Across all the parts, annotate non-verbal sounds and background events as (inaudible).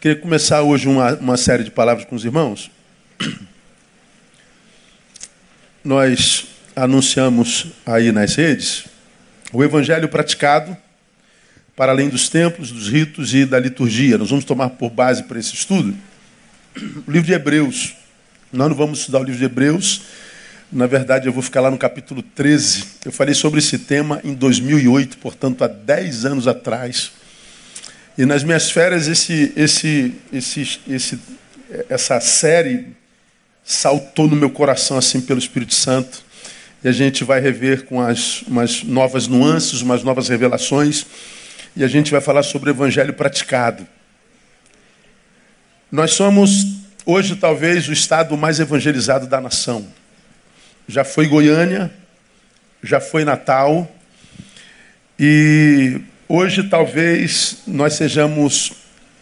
Queria começar hoje uma, uma série de palavras com os irmãos. Nós anunciamos aí nas redes o evangelho praticado para além dos templos, dos ritos e da liturgia. Nós vamos tomar por base para esse estudo o livro de Hebreus. Nós não vamos estudar o livro de Hebreus. Na verdade, eu vou ficar lá no capítulo 13. Eu falei sobre esse tema em 2008, portanto, há 10 anos atrás. E nas minhas férias, esse, esse, esse, esse, essa série saltou no meu coração assim pelo Espírito Santo. E a gente vai rever com as umas novas nuances, umas novas revelações. E a gente vai falar sobre o evangelho praticado. Nós somos hoje talvez o estado mais evangelizado da nação. Já foi Goiânia, já foi Natal. E Hoje, talvez, nós sejamos,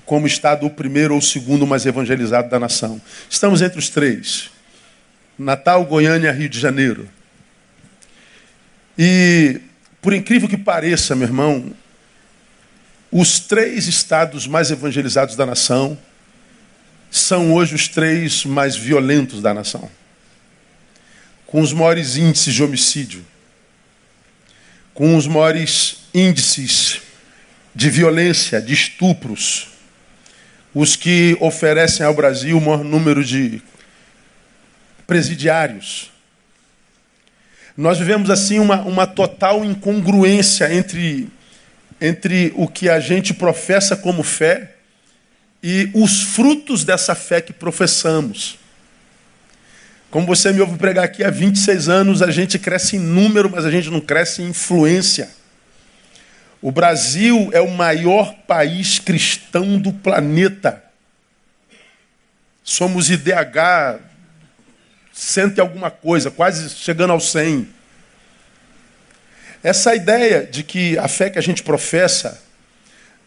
como Estado, o primeiro ou o segundo mais evangelizado da nação. Estamos entre os três: Natal, Goiânia, Rio de Janeiro. E, por incrível que pareça, meu irmão, os três estados mais evangelizados da nação são hoje os três mais violentos da nação, com os maiores índices de homicídio, com os maiores índices de violência, de estupros, os que oferecem ao Brasil o maior número de presidiários. Nós vivemos assim uma, uma total incongruência entre, entre o que a gente professa como fé e os frutos dessa fé que professamos. Como você me ouve pregar aqui há 26 anos, a gente cresce em número, mas a gente não cresce em influência. O Brasil é o maior país cristão do planeta. Somos IDH cento e alguma coisa, quase chegando ao 100. Essa ideia de que a fé que a gente professa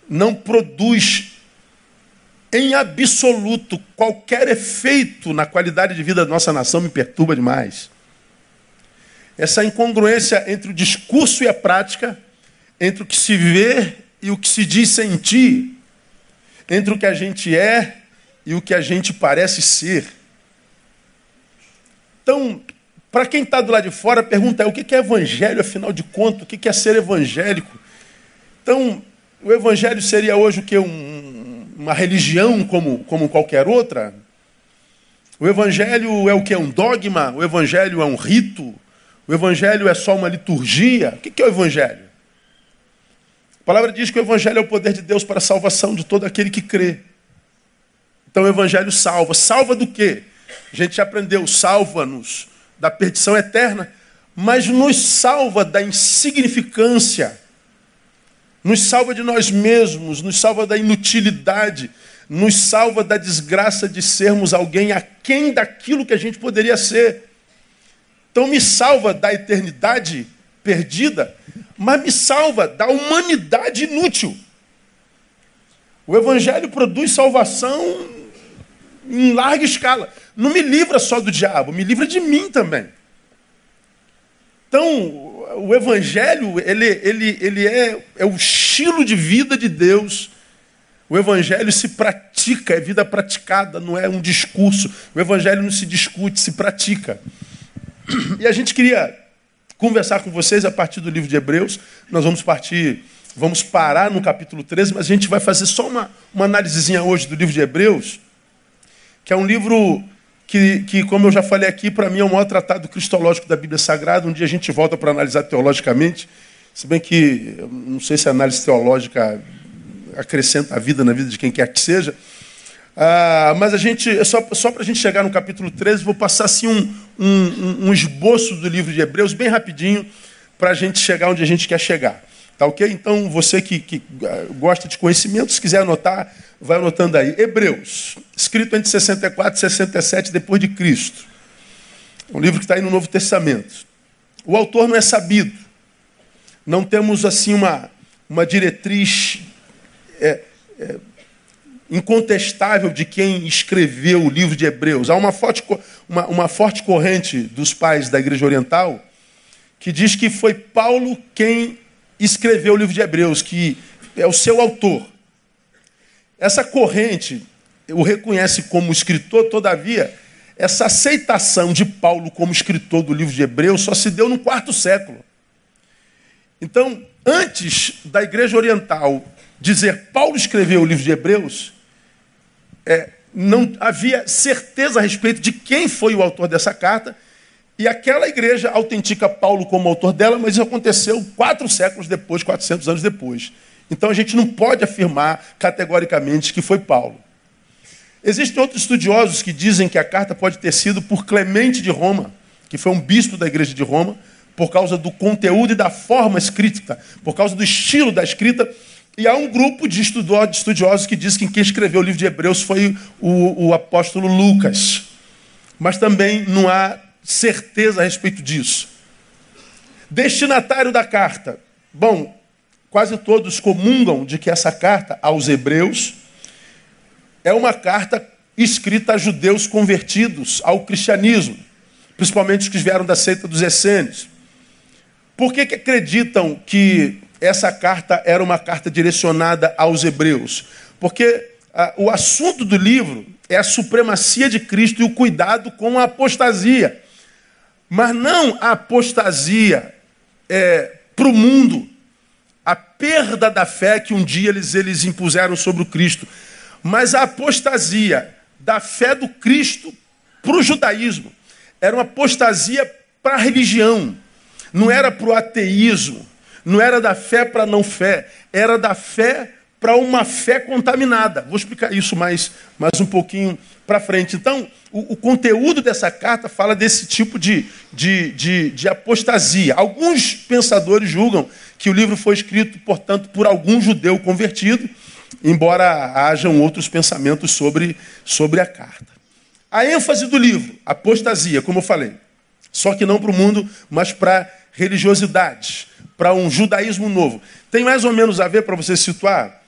não produz em absoluto qualquer efeito na qualidade de vida da nossa nação me perturba demais. Essa incongruência entre o discurso e a prática entre o que se vê e o que se diz sentir, entre o que a gente é e o que a gente parece ser. Então, para quem está do lado de fora, pergunta é o que é evangelho, afinal de contas, o que é ser evangélico? Então, o evangelho seria hoje o que? Um, uma religião como, como qualquer outra? O evangelho é o que? Um dogma? O evangelho é um rito? O evangelho é só uma liturgia? O que é o evangelho? Palavra diz que o Evangelho é o poder de Deus para a salvação de todo aquele que crê. Então o Evangelho salva. Salva do quê? A gente já aprendeu, salva-nos da perdição eterna, mas nos salva da insignificância, nos salva de nós mesmos, nos salva da inutilidade, nos salva da desgraça de sermos alguém aquém daquilo que a gente poderia ser. Então me salva da eternidade perdida, mas me salva da humanidade inútil. O Evangelho produz salvação em larga escala. Não me livra só do diabo, me livra de mim também. Então, o Evangelho, ele, ele, ele é, é o estilo de vida de Deus. O Evangelho se pratica, é vida praticada, não é um discurso. O Evangelho não se discute, se pratica. E a gente queria conversar com vocês a partir do livro de Hebreus. Nós vamos partir, vamos parar no capítulo 13, mas a gente vai fazer só uma, uma análisezinha hoje do livro de Hebreus, que é um livro que, que como eu já falei aqui, para mim é o maior tratado cristológico da Bíblia Sagrada. Um dia a gente volta para analisar teologicamente, se bem que não sei se a análise teológica acrescenta a vida na vida de quem quer que seja. Ah, mas a gente, só, só para a gente chegar no capítulo 13, vou passar assim um, um, um esboço do livro de Hebreus, bem rapidinho, para a gente chegar onde a gente quer chegar. Tá ok? Então, você que, que ah, gosta de conhecimento, se quiser anotar, vai anotando aí. Hebreus, escrito entre 64 e 67 depois de Cristo. É um livro que está aí no Novo Testamento. O autor não é sabido. Não temos assim uma, uma diretriz é, é, incontestável de quem escreveu o livro de Hebreus. Há uma forte, uma, uma forte corrente dos pais da Igreja Oriental que diz que foi Paulo quem escreveu o livro de Hebreus, que é o seu autor. essa corrente o reconhece como escritor, todavia, essa aceitação de Paulo como escritor do livro de Hebreus só se deu no quarto século. Então, antes da Igreja Oriental dizer Paulo escreveu o livro de Hebreus, é, não havia certeza a respeito de quem foi o autor dessa carta, e aquela igreja autentica Paulo como autor dela, mas isso aconteceu quatro séculos depois, 400 anos depois. Então a gente não pode afirmar categoricamente que foi Paulo. Existem outros estudiosos que dizem que a carta pode ter sido por Clemente de Roma, que foi um bispo da igreja de Roma, por causa do conteúdo e da forma escrita, por causa do estilo da escrita. E há um grupo de estudiosos que diz que quem escreveu o livro de Hebreus foi o, o apóstolo Lucas. Mas também não há certeza a respeito disso. Destinatário da carta. Bom, quase todos comungam de que essa carta aos Hebreus é uma carta escrita a judeus convertidos ao cristianismo, principalmente os que vieram da seita dos essênios. Por que, que acreditam que essa carta era uma carta direcionada aos hebreus? Porque ah, o assunto do livro é a supremacia de Cristo e o cuidado com a apostasia. Mas não a apostasia é, para o mundo, a perda da fé que um dia eles, eles impuseram sobre o Cristo, mas a apostasia da fé do Cristo para o judaísmo era uma apostasia para a religião, não era para o ateísmo, não era da fé para não fé, era da fé para uma fé contaminada. Vou explicar isso mais, mais um pouquinho para frente. Então, o, o, conteúdo dessa carta fala desse tipo de, de, de, de apostasia. Alguns pensadores julgam que o livro foi escrito, portanto, por algum judeu convertido embora hajam outros pensamentos sobre, sobre a carta. A ênfase do livro, apostasia, como eu falei, só que não para o mundo, mas para religiosidade, para um judaísmo novo. Tem mais ou menos a ver, para você situar,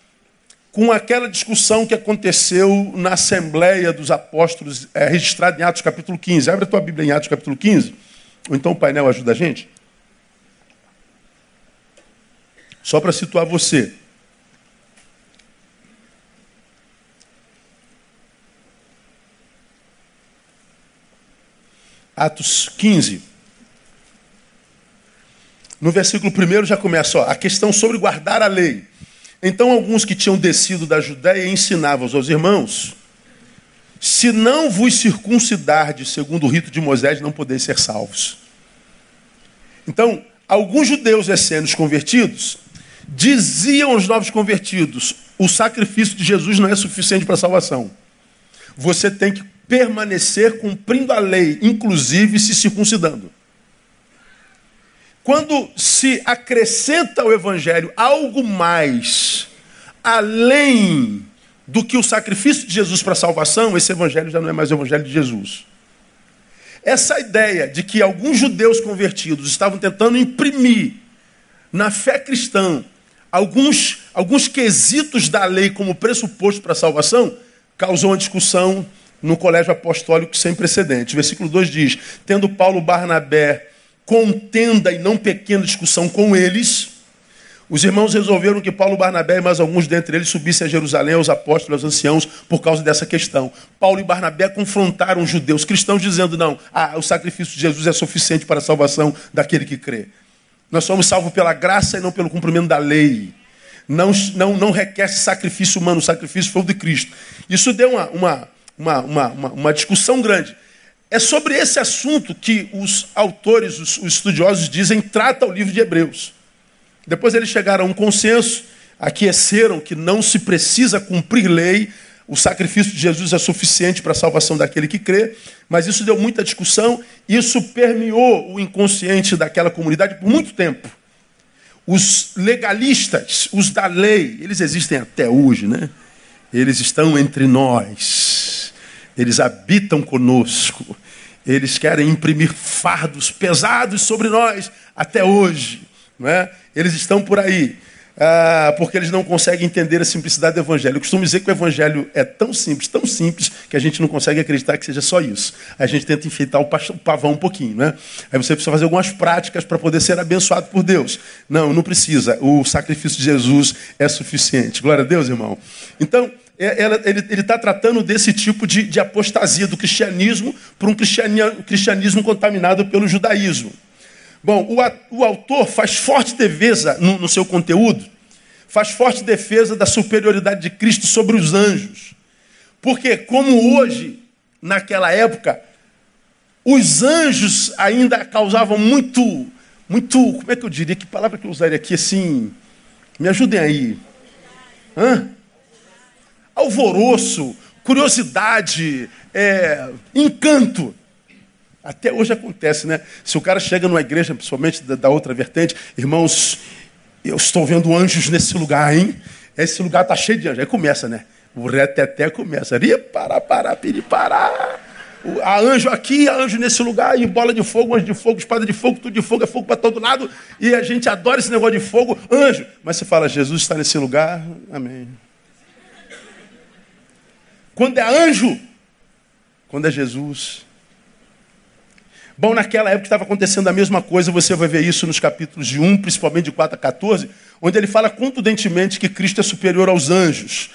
com aquela discussão que aconteceu na Assembleia dos Apóstolos, é, registrada em Atos capítulo 15. Abre a tua Bíblia em Atos capítulo 15, ou então o painel ajuda a gente. Só para situar você. Atos 15. No versículo 1 já começa ó, a questão sobre guardar a lei. Então, alguns que tinham descido da Judéia ensinavam aos irmãos: se não vos circuncidardes segundo o rito de Moisés, não podeis ser salvos. Então, alguns judeus essênios convertidos diziam aos novos convertidos: o sacrifício de Jesus não é suficiente para a salvação. Você tem que permanecer cumprindo a lei, inclusive se circuncidando. Quando se acrescenta ao Evangelho algo mais, além do que o sacrifício de Jesus para a salvação, esse Evangelho já não é mais o Evangelho de Jesus. Essa ideia de que alguns judeus convertidos estavam tentando imprimir na fé cristã alguns, alguns quesitos da lei como pressuposto para a salvação, causou uma discussão no colégio apostólico sem precedentes. Versículo 2 diz: Tendo Paulo Barnabé contenda e não pequena discussão com eles, os irmãos resolveram que Paulo Barnabé e mais alguns dentre eles subissem a Jerusalém aos apóstolos, aos anciãos, por causa dessa questão. Paulo e Barnabé confrontaram os judeus cristãos, dizendo: não, ah, o sacrifício de Jesus é suficiente para a salvação daquele que crê. Nós somos salvos pela graça e não pelo cumprimento da lei. Não, não, não requer sacrifício humano, o sacrifício foi o de Cristo. Isso deu uma, uma uma, uma, uma, uma discussão grande. É sobre esse assunto que os autores, os, os estudiosos dizem, trata o livro de Hebreus. Depois eles chegaram a um consenso, aqueceram que não se precisa cumprir lei, o sacrifício de Jesus é suficiente para a salvação daquele que crê, mas isso deu muita discussão, isso permeou o inconsciente daquela comunidade por muito tempo. Os legalistas, os da lei, eles existem até hoje, né? Eles estão entre nós eles habitam conosco. Eles querem imprimir fardos pesados sobre nós até hoje. Não é? Eles estão por aí. Ah, porque eles não conseguem entender a simplicidade do Evangelho. Eu costumo dizer que o Evangelho é tão simples, tão simples, que a gente não consegue acreditar que seja só isso. A gente tenta enfeitar o pavão um pouquinho, né? Aí você precisa fazer algumas práticas para poder ser abençoado por Deus. Não, não precisa. O sacrifício de Jesus é suficiente. Glória a Deus, irmão. Então, é, ele está tratando desse tipo de, de apostasia do cristianismo para um cristianismo contaminado pelo judaísmo. Bom, o, o autor faz forte defesa no, no seu conteúdo, faz forte defesa da superioridade de Cristo sobre os anjos. Porque, como hoje, naquela época, os anjos ainda causavam muito, muito, como é que eu diria? Que palavra que eu usaria aqui assim? Me ajudem aí. Hã? Alvoroço, curiosidade, é, encanto. Até hoje acontece, né? Se o cara chega numa igreja, principalmente da, outra vertente, irmãos, eu estou vendo anjos nesse lugar, hein? Esse lugar está cheio de anjos. Aí começa, né? O reteté começa. Ri, para, para, piri, para. Há anjo aqui, há anjo nesse lugar, e bola de fogo, anjo de fogo, espada de fogo, tudo de fogo, é fogo para todo lado. E a gente adora esse negócio de fogo, anjo. Mas você fala, Jesus está nesse lugar, amém. Quando é anjo, quando é Jesus, Bom, naquela época estava acontecendo a mesma coisa, você vai ver isso nos capítulos de 1, principalmente de 4 a 14, onde ele fala contundentemente que Cristo é superior aos anjos.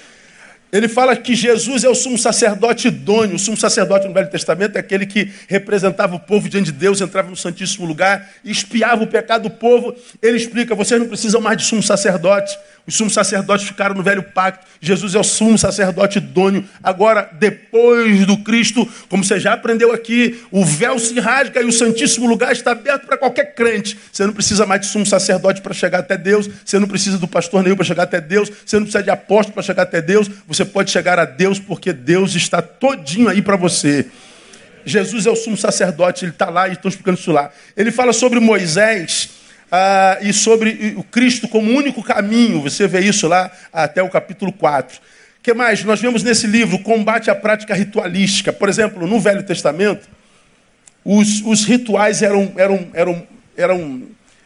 Ele fala que Jesus é o sumo sacerdote idôneo. O sumo sacerdote no Velho Testamento é aquele que representava o povo diante de Deus, entrava no Santíssimo Lugar, espiava o pecado do povo. Ele explica: vocês não precisam mais de sumo sacerdote. Os sumos sacerdotes ficaram no velho pacto. Jesus é o sumo sacerdote idôneo. Agora, depois do Cristo, como você já aprendeu aqui, o véu se rasga e o Santíssimo Lugar está aberto para qualquer crente. Você não precisa mais de sumo sacerdote para chegar até Deus. Você não precisa do pastor nenhum para chegar até Deus. Você não precisa de apóstolo para chegar até Deus. Você pode chegar a Deus porque Deus está todinho aí para você. Jesus é o sumo sacerdote, ele está lá e estão explicando isso lá. Ele fala sobre Moisés ah, e sobre o Cristo como único caminho. Você vê isso lá até o capítulo 4. O que mais? Nós vemos nesse livro combate à prática ritualística. Por exemplo, no Velho Testamento, os, os rituais eram, eram, eram, eram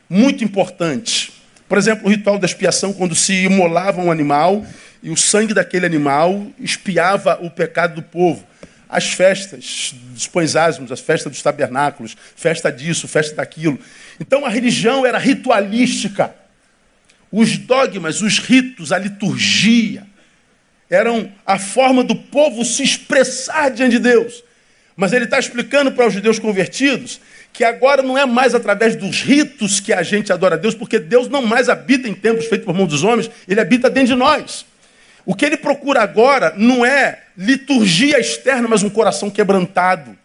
muito importantes. Por exemplo, o ritual da expiação, quando se imolava um animal e o sangue daquele animal espiava o pecado do povo as festas dos pães ázimos, as festas dos tabernáculos, festa disso, festa daquilo. Então a religião era ritualística. Os dogmas, os ritos, a liturgia eram a forma do povo se expressar diante de Deus. Mas ele está explicando para os judeus convertidos que agora não é mais através dos ritos que a gente adora a Deus, porque Deus não mais habita em templos feitos por mão dos homens, ele habita dentro de nós. O que ele procura agora não é liturgia externa, mas um coração quebrantado.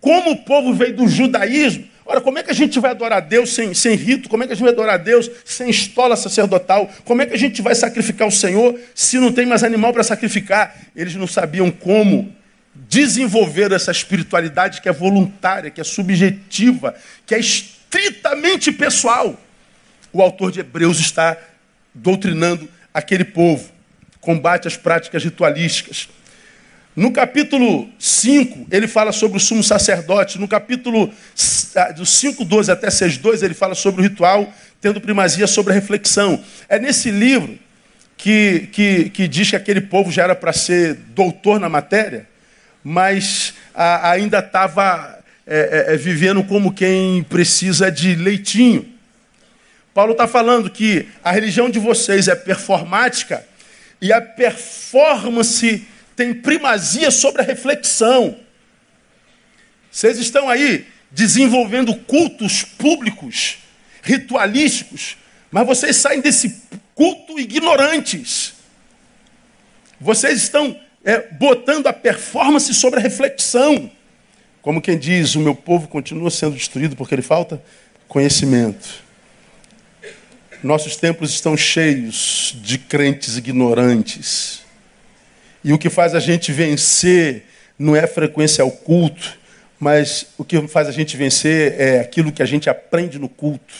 Como o povo veio do judaísmo, ora, como é que a gente vai adorar a Deus sem, sem rito? Como é que a gente vai adorar a Deus sem estola sacerdotal? Como é que a gente vai sacrificar o Senhor se não tem mais animal para sacrificar? Eles não sabiam como desenvolver essa espiritualidade que é voluntária, que é subjetiva, que é estritamente pessoal. O autor de Hebreus está doutrinando aquele povo combate às práticas ritualísticas. No capítulo 5, ele fala sobre o sumo sacerdote. No capítulo ah, do 5, 12 até 6, 2, ele fala sobre o ritual, tendo primazia sobre a reflexão. É nesse livro que, que, que diz que aquele povo já era para ser doutor na matéria, mas a, ainda estava é, é, é, vivendo como quem precisa de leitinho. Paulo está falando que a religião de vocês é performática e a performance tem primazia sobre a reflexão. Vocês estão aí desenvolvendo cultos públicos, ritualísticos, mas vocês saem desse culto ignorantes. Vocês estão é, botando a performance sobre a reflexão. Como quem diz, o meu povo continua sendo destruído porque ele falta conhecimento. Nossos templos estão cheios de crentes ignorantes. E o que faz a gente vencer não é frequência ao culto, mas o que faz a gente vencer é aquilo que a gente aprende no culto.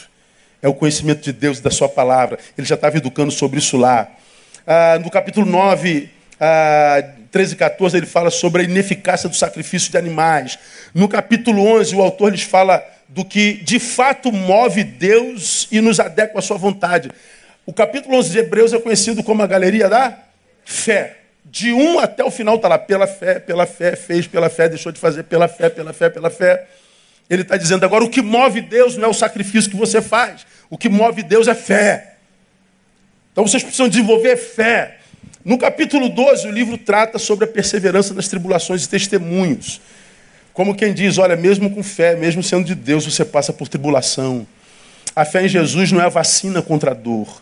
É o conhecimento de Deus e da Sua palavra. Ele já estava educando sobre isso lá. Ah, no capítulo 9, ah, 13 e 14, ele fala sobre a ineficácia do sacrifício de animais. No capítulo 11, o autor lhes fala do que de fato move Deus e nos adequa à sua vontade. O capítulo 11 de Hebreus é conhecido como a galeria da fé. De um até o final está lá, pela fé, pela fé, fez pela fé, deixou de fazer pela fé, pela fé, pela fé. Ele está dizendo agora: o que move Deus não é o sacrifício que você faz, o que move Deus é fé. Então vocês precisam desenvolver fé. No capítulo 12, o livro trata sobre a perseverança nas tribulações e testemunhos. Como quem diz: olha, mesmo com fé, mesmo sendo de Deus, você passa por tribulação. A fé em Jesus não é a vacina contra a dor.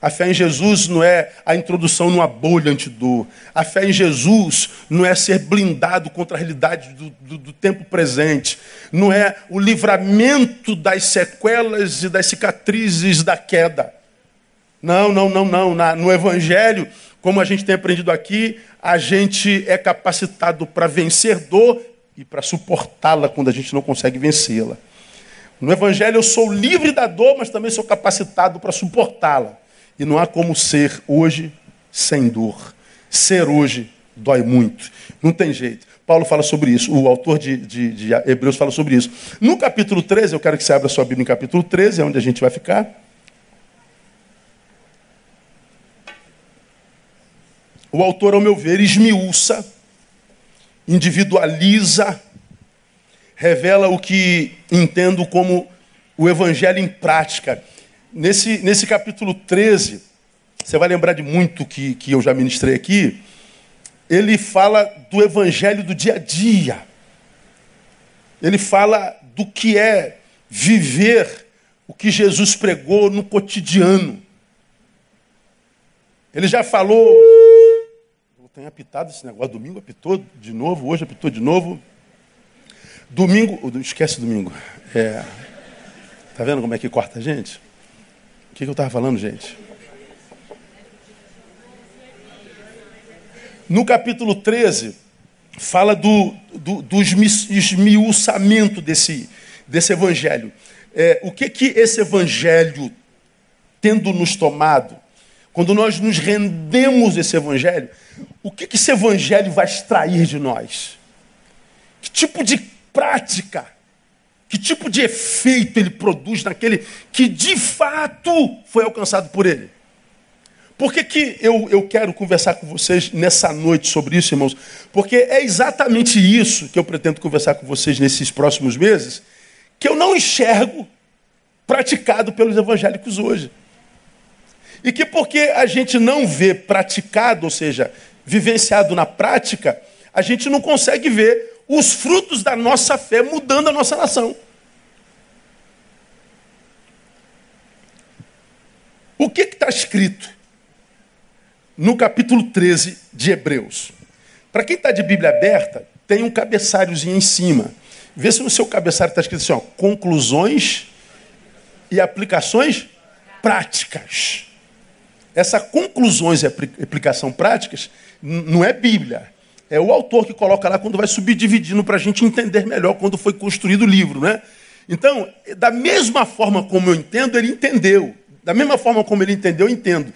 A fé em Jesus não é a introdução numa bolha antidor. A fé em Jesus não é ser blindado contra a realidade do, do, do, tempo presente. Não é o livramento das sequelas e das cicatrizes da queda. Não, não, não, não. Na, no Evangelho, como a gente tem aprendido aqui, a gente é capacitado para vencer dor e para suportá-la quando a gente não consegue vencê-la. No Evangelho eu sou livre da dor, mas também sou capacitado para suportá-la. E não há como ser hoje sem dor. Ser hoje dói muito. Não tem jeito. Paulo fala sobre isso, o autor de, de, de, Hebreus fala sobre isso. No capítulo 13, eu quero que você abra sua Bíblia em capítulo 13, é onde a gente vai ficar. O autor, ao meu ver, esmiuça, individualiza, revela o que entendo como o evangelho em prática. Nesse, nesse capítulo 13, você vai lembrar de muito que, que eu já ministrei aqui. Ele fala do evangelho do dia a dia. Ele fala do que é viver o que Jesus pregou no cotidiano. Ele já falou. Tem apitado esse negócio. Domingo apitou de novo, hoje apitou de novo. Domingo. Esquece domingo. É, tá vendo como é que corta a gente? que, que eu estava falando, gente? No capítulo 13, fala do, do, do esmiuçamento desse, desse evangelho. É, o que, que esse evangelho, tendo nos tomado, quando nós nos rendemos esse evangelho, o que, que esse evangelho vai extrair de nós? Que tipo de prática que tipo de efeito ele produz naquele que de fato foi alcançado por ele? Por que, que eu, eu quero conversar com vocês nessa noite sobre isso, irmãos? Porque é exatamente isso que eu pretendo conversar com vocês nesses próximos meses, que eu não enxergo praticado pelos evangélicos hoje. E que porque a gente não vê praticado, ou seja, vivenciado na prática, a gente não consegue ver os frutos da nossa fé mudando a nossa nação. O que está escrito no capítulo 13 de Hebreus? Para quem está de Bíblia aberta, tem um cabeçáriozinho em cima. Vê se no seu cabeçário está escrito assim: ó, conclusões e aplicações práticas. Essa conclusões e aplicação práticas não é Bíblia. É o autor que coloca lá quando vai subdividindo para a gente entender melhor quando foi construído o livro, né? Então, da mesma forma como eu entendo, ele entendeu. Da mesma forma como ele entendeu, eu entendo.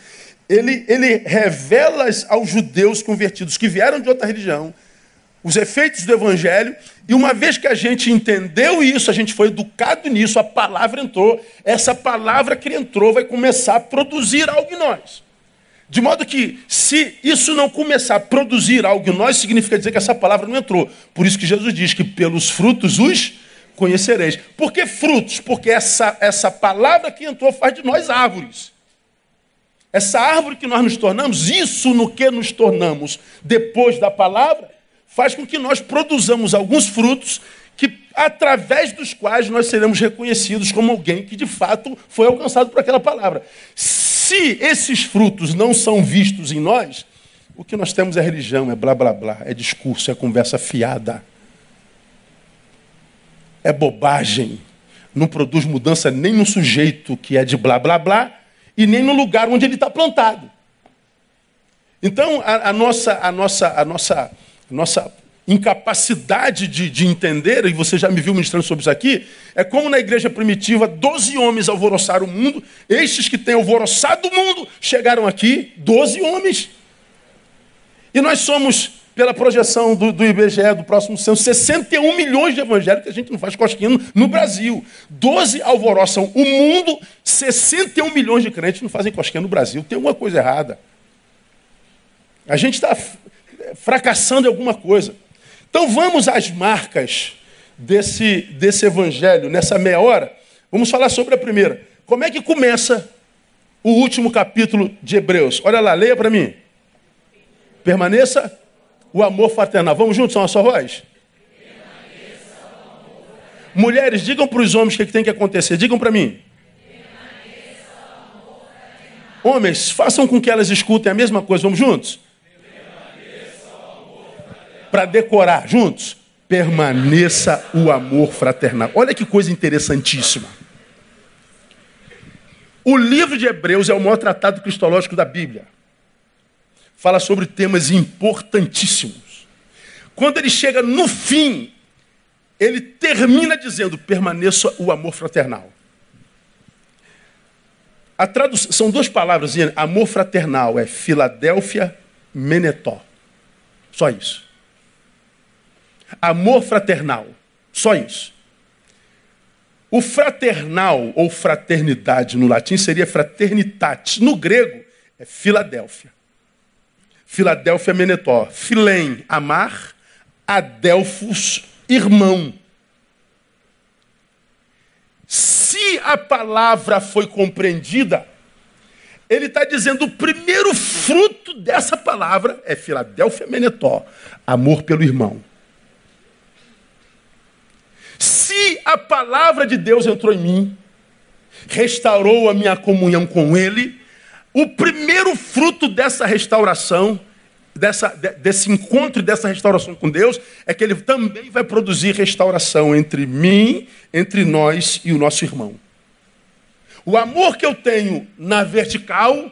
Ele, ele revela aos judeus convertidos que vieram de outra religião os efeitos do evangelho, e uma vez que a gente entendeu isso, a gente foi educado nisso, a palavra entrou, essa palavra que entrou vai começar a produzir algo em nós. De modo que, se isso não começar a produzir algo em nós, significa dizer que essa palavra não entrou. Por isso que Jesus diz que pelos frutos os conhecereis. Por que frutos? Porque essa, essa palavra que entrou faz de nós árvores. Essa árvore que nós nos tornamos, isso no que nos tornamos depois da palavra, faz com que nós produzamos alguns frutos que, através dos quais nós seremos reconhecidos como alguém que de fato foi alcançado por aquela palavra. Se esses frutos não são vistos em nós, o que nós temos é religião, é blá blá blá, é discurso, é conversa fiada. É bobagem. Não produz mudança nem no sujeito que é de blá blá blá e nem no lugar onde ele está plantado. Então, a, a, nossa, a, nossa, a, nossa, nossa incapacidade de, de, entender, e você já me viu ministrando sobre isso aqui, é como na igreja primitiva, doze homens alvoroçaram o mundo, estes que têm alvoroçado o mundo chegaram aqui, doze homens. E nós somos pela projeção do, do IBGE do próximo censo, 61 milhões de evangélicos a gente não faz cosquinha no, no Brasil. 12 alvoroçam o mundo, 61 milhões de crentes não fazem cosquinha no Brasil. Tem alguma coisa errada. A gente está fracassando em alguma coisa. Então vamos às marcas desse, desse evangelho, nessa meia hora. Vamos falar sobre a primeira. Como é que começa o último capítulo de Hebreus? Olha lá, leia para mim. Permaneça o amor fraternal. Vamos juntos, são a sua voz? Mulheres, digam para os homens o que, é que tem que acontecer. Digam para mim. Homens, façam com que elas escutem a mesma coisa. Vamos juntos? Para decorar, juntos. Permaneça o amor fraternal. Olha que coisa interessantíssima. O livro de Hebreus é o maior tratado cristológico da Bíblia fala sobre temas importantíssimos. Quando ele chega no fim, ele termina dizendo: permaneça o amor fraternal. A tradução, são duas palavras, amor fraternal é Filadélfia Menetó. Só isso. Amor fraternal. Só isso. O fraternal ou fraternidade no latim seria fraternitate. No grego é Filadélfia. Filadélfia Menetó. Filém, amar. Adelfos, irmão. Se a palavra foi compreendida, ele está dizendo o primeiro fruto dessa palavra é Filadélfia Menetó, amor pelo irmão. Se a palavra de Deus entrou em mim, restaurou a minha comunhão com Ele, o primeiro fruto dessa restauração, dessa, desse encontro e dessa restauração com Deus, é que ele também vai produzir restauração entre mim, entre nós e o nosso irmão. O amor que eu tenho na vertical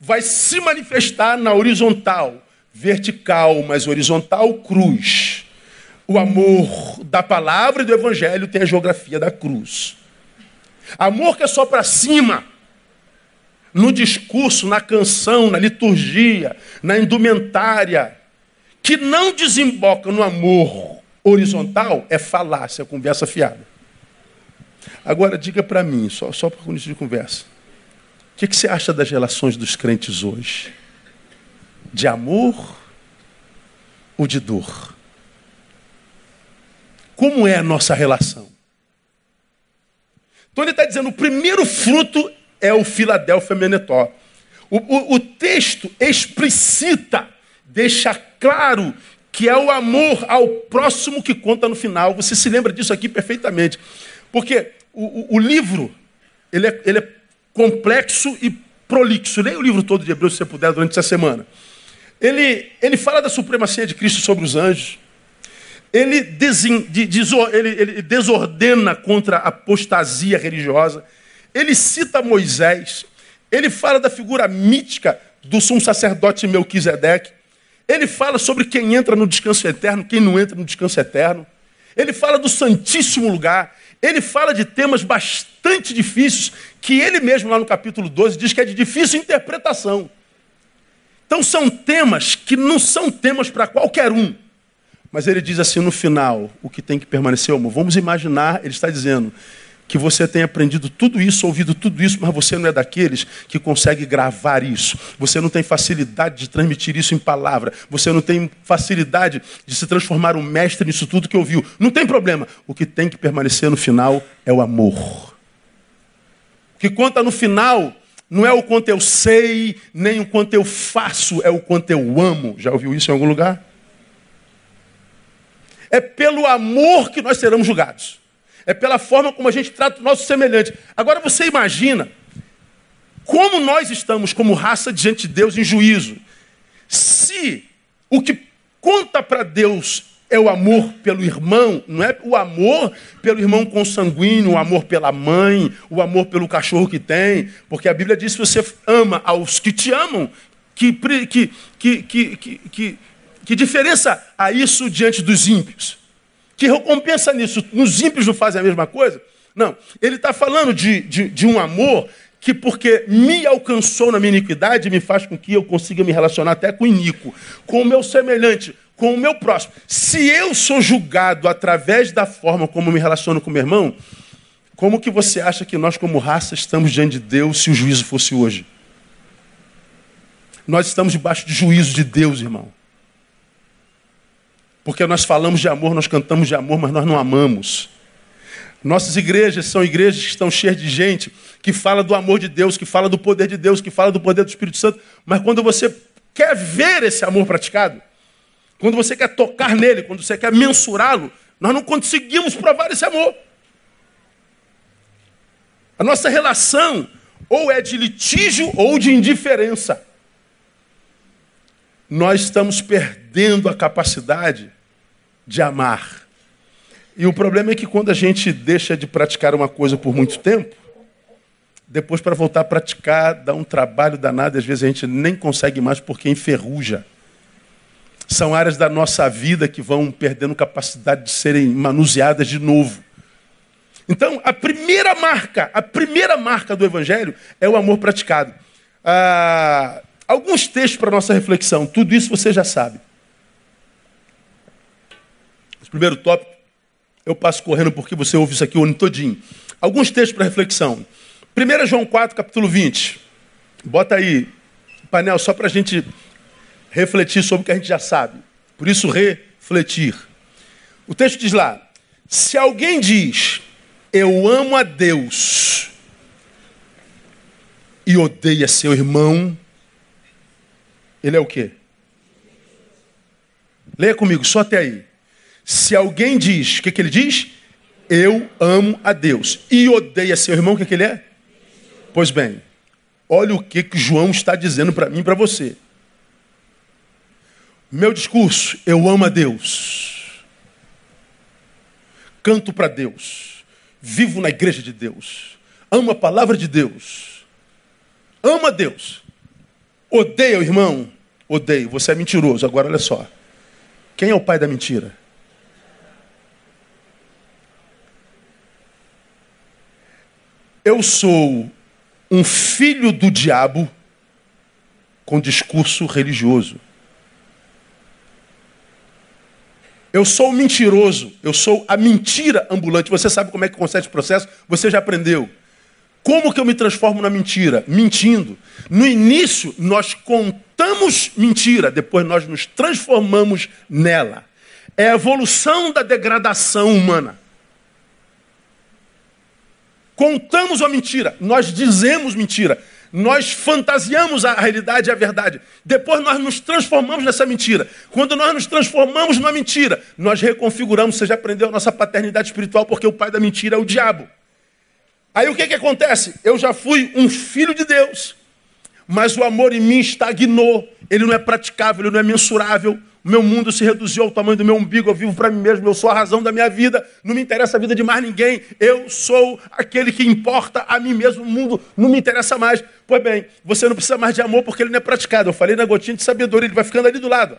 vai se manifestar na horizontal. Vertical, mas horizontal, cruz. O amor da palavra e do evangelho tem a geografia da cruz. Amor que é só para cima no discurso, na canção, na liturgia, na indumentária, que não desemboca no amor horizontal, é falácia, conversa fiada. Agora, diga para mim, só, só para início de conversa, o que, que você acha das relações dos crentes hoje? De amor ou de dor? Como é a nossa relação? Então ele está dizendo: o primeiro fruto é o Filadélfia Menetó. O, o, o texto explicita, deixa claro que é o amor ao próximo que conta no final. Você se lembra disso aqui perfeitamente. Porque o, o, livro, ele é, ele é, complexo e prolixo. Leia o livro todo de Hebreus, se você puder, durante essa semana. Ele, ele fala da supremacia de Cristo sobre os anjos. Ele, desin, de, de, ele, ele desordena contra a apostasia religiosa. Ele cita Moisés, ele fala da figura mítica do sumo sacerdote Melquisedeque, ele fala sobre quem entra no descanso eterno, quem não entra no descanso eterno. Ele fala do santíssimo lugar. Ele fala de temas bastante difíceis, que ele mesmo, lá no capítulo 12, diz que é de difícil interpretação. Então, são temas que não são temas para qualquer um. Mas ele diz assim no final: o que tem que permanecer, amor. Vamos imaginar, ele está dizendo que você tenha aprendido tudo isso, ouvido tudo isso, mas você não é daqueles que consegue gravar isso. Você não tem facilidade de transmitir isso em palavra. Você não tem facilidade de se transformar um mestre nisso tudo que ouviu. Não tem problema. O que tem que permanecer no final é o amor. O que conta no final não é o quanto eu sei, nem o quanto eu faço, é o quanto eu amo. Já ouviu isso em algum lugar? É pelo amor que nós seremos julgados é pela forma como a gente trata o nosso semelhante. Agora você imagina como nós estamos como raça diante de Deus em juízo. Se o que conta para Deus é o amor pelo irmão, não é o amor pelo irmão consanguíneo, o amor pela mãe, o amor pelo cachorro que tem, porque a Bíblia diz que você ama aos que te amam, que, que, que, que, que, que diferença há isso diante dos ímpios? Que recompensa nisso? Nos ímpios não fazem a mesma coisa? Não. Ele está falando de, de, de um amor que, porque me alcançou na minha iniquidade, me faz com que eu consiga me relacionar até com o iníquo, com o meu semelhante, com o meu próximo. Se eu sou julgado através da forma como me relaciono com meu irmão, como que você acha que nós, como raça, estamos diante de Deus se o juízo fosse hoje? Nós estamos debaixo de juízo de Deus, irmão. Porque nós falamos de amor, nós cantamos de amor, mas nós não amamos. Nossas igrejas são igrejas que estão cheias de gente que fala do amor de Deus, que fala do poder de Deus, que fala do poder do Espírito Santo, mas quando você quer ver esse amor praticado, quando você quer tocar nele, quando você quer mensurá-lo, nós não conseguimos provar esse amor. A nossa relação ou é de litígio ou de indiferença. Nós estamos perdendo a capacidade de amar. E o problema é que quando a gente deixa de praticar uma coisa por muito tempo, depois para voltar a praticar dá um trabalho danado, às vezes a gente nem consegue mais porque enferruja. São áreas da nossa vida que vão perdendo capacidade de serem manuseadas de novo. Então, a primeira marca, a primeira marca do Evangelho é o amor praticado. Ah, alguns textos para nossa reflexão, tudo isso você já sabe. Primeiro tópico, eu passo correndo porque você ouve isso aqui o ano todinho. Alguns textos para reflexão. 1 João 4, capítulo 20. Bota aí, painel, só para a gente refletir sobre o que a gente já sabe. Por isso, refletir. O texto diz lá: se alguém diz, eu amo a Deus e odeia seu irmão, ele é o quê? Leia comigo, só até aí. Se alguém diz, o que, que ele diz? Eu amo a Deus e odeia seu irmão, o que, que ele é? Pois bem, olha o que, que João está dizendo para mim e para você. Meu discurso, eu amo a Deus. Canto para Deus vivo na igreja de Deus, amo a palavra de Deus, ama Deus, odeia o irmão, odeio, você é mentiroso. Agora olha só, quem é o pai da mentira? Eu sou um filho do diabo com discurso religioso. Eu sou mentiroso, eu sou a mentira ambulante. Você sabe como é que consegue esse processo? Você já aprendeu. Como que eu me transformo na mentira? Mentindo. No início, nós contamos mentira, depois nós nos transformamos nela. É a evolução da degradação humana. Contamos a mentira, nós dizemos mentira. Nós fantasiamos a realidade e a verdade. Depois nós nos transformamos nessa mentira. Quando nós nos transformamos numa mentira, nós reconfiguramos. Você já aprendeu a nossa paternidade espiritual, porque o pai da mentira é o diabo. Aí o que, que acontece? Eu já fui um filho de Deus, mas o amor em mim estagnou. Ele não é praticável, ele não é mensurável. Meu mundo se reduziu ao tamanho do meu umbigo, eu vivo para mim mesmo, eu sou a razão da minha vida, não me interessa a vida de mais ninguém, eu sou aquele que importa a mim mesmo, o mundo não me interessa mais. Pois bem, você não precisa mais de amor porque ele não é praticado. Eu falei na gotinha de sabedoria, ele vai ficando ali do lado.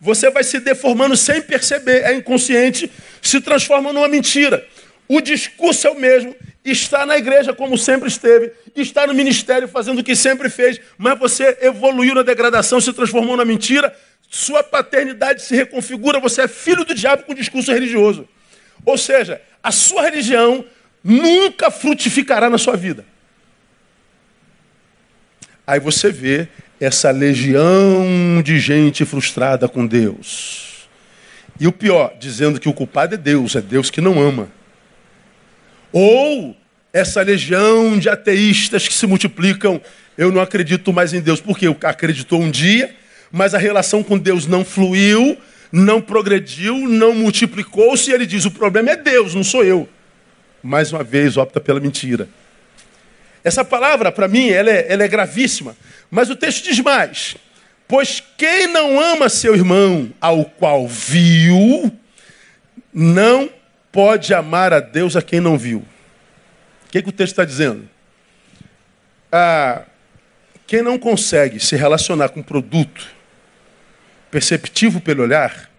Você vai se deformando sem perceber, é inconsciente, se transforma numa mentira. O discurso é o mesmo, está na igreja como sempre esteve, está no ministério fazendo o que sempre fez, mas você evoluiu na degradação, se transformou na mentira, sua paternidade se reconfigura, você é filho do diabo com discurso religioso. Ou seja, a sua religião nunca frutificará na sua vida. Aí você vê essa legião de gente frustrada com Deus. E o pior, dizendo que o culpado é Deus, é Deus que não ama. Ou essa legião de ateístas que se multiplicam, eu não acredito mais em Deus, porque acreditou um dia, mas a relação com Deus não fluiu, não progrediu, não multiplicou-se, e ele diz: o problema é Deus, não sou eu. Mais uma vez, opta pela mentira. Essa palavra, para mim, ela é, ela é gravíssima. Mas o texto diz mais: Pois quem não ama seu irmão, ao qual viu, não pode amar a Deus a quem não viu. O que, que o texto está dizendo? Ah, quem não consegue se relacionar com um produto perceptivo pelo olhar,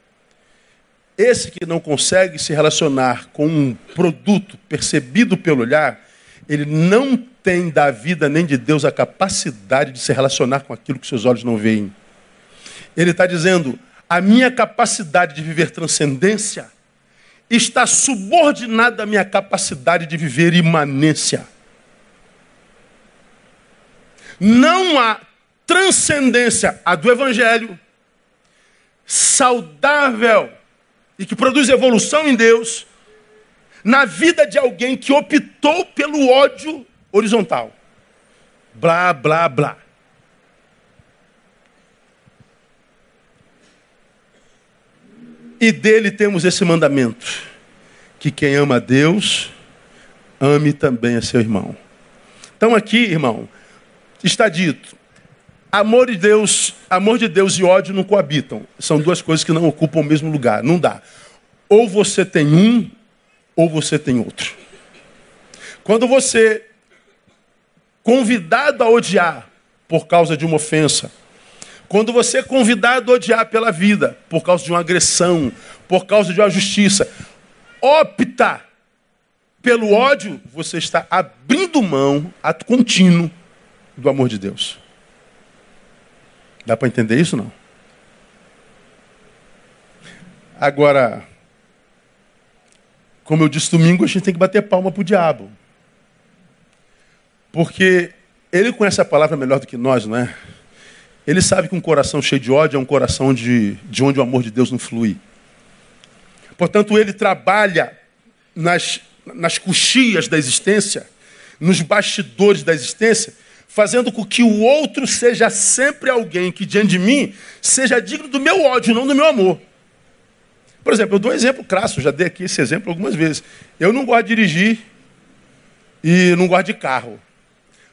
esse que não consegue se relacionar com um produto percebido pelo olhar, ele não tem da vida nem de Deus a capacidade de se relacionar com aquilo que seus olhos não veem. Ele está dizendo: a minha capacidade de viver transcendência está subordinada à minha capacidade de viver imanência. Não há transcendência a do Evangelho, saudável e que produz evolução em Deus, na vida de alguém que optou pelo ódio horizontal. Blá, blá, blá. E dele temos esse mandamento: que quem ama a Deus, ame também a seu irmão. Então aqui, irmão, está dito: amor de Deus, amor de Deus e ódio não coabitam. São duas coisas que não ocupam o mesmo lugar. Não dá. Ou você tem um, ou você tem outro. Quando você convidado a odiar por causa de uma ofensa, quando você é convidado a odiar pela vida, por causa de uma agressão, por causa de uma justiça, opta pelo ódio, você está abrindo mão, ato contínuo, do amor de Deus. Dá para entender isso não? Agora, como eu disse domingo, a gente tem que bater palma para o diabo. Porque ele conhece a palavra melhor do que nós, não é? Ele sabe que um coração cheio de ódio é um coração de, de onde o amor de Deus não flui. Portanto, ele trabalha nas, nas coxias da existência, nos bastidores da existência, fazendo com que o outro seja sempre alguém que, diante de mim, seja digno do meu ódio, não do meu amor. Por exemplo, eu dou um exemplo crasso, já dei aqui esse exemplo algumas vezes. Eu não gosto de dirigir e não gosto de carro.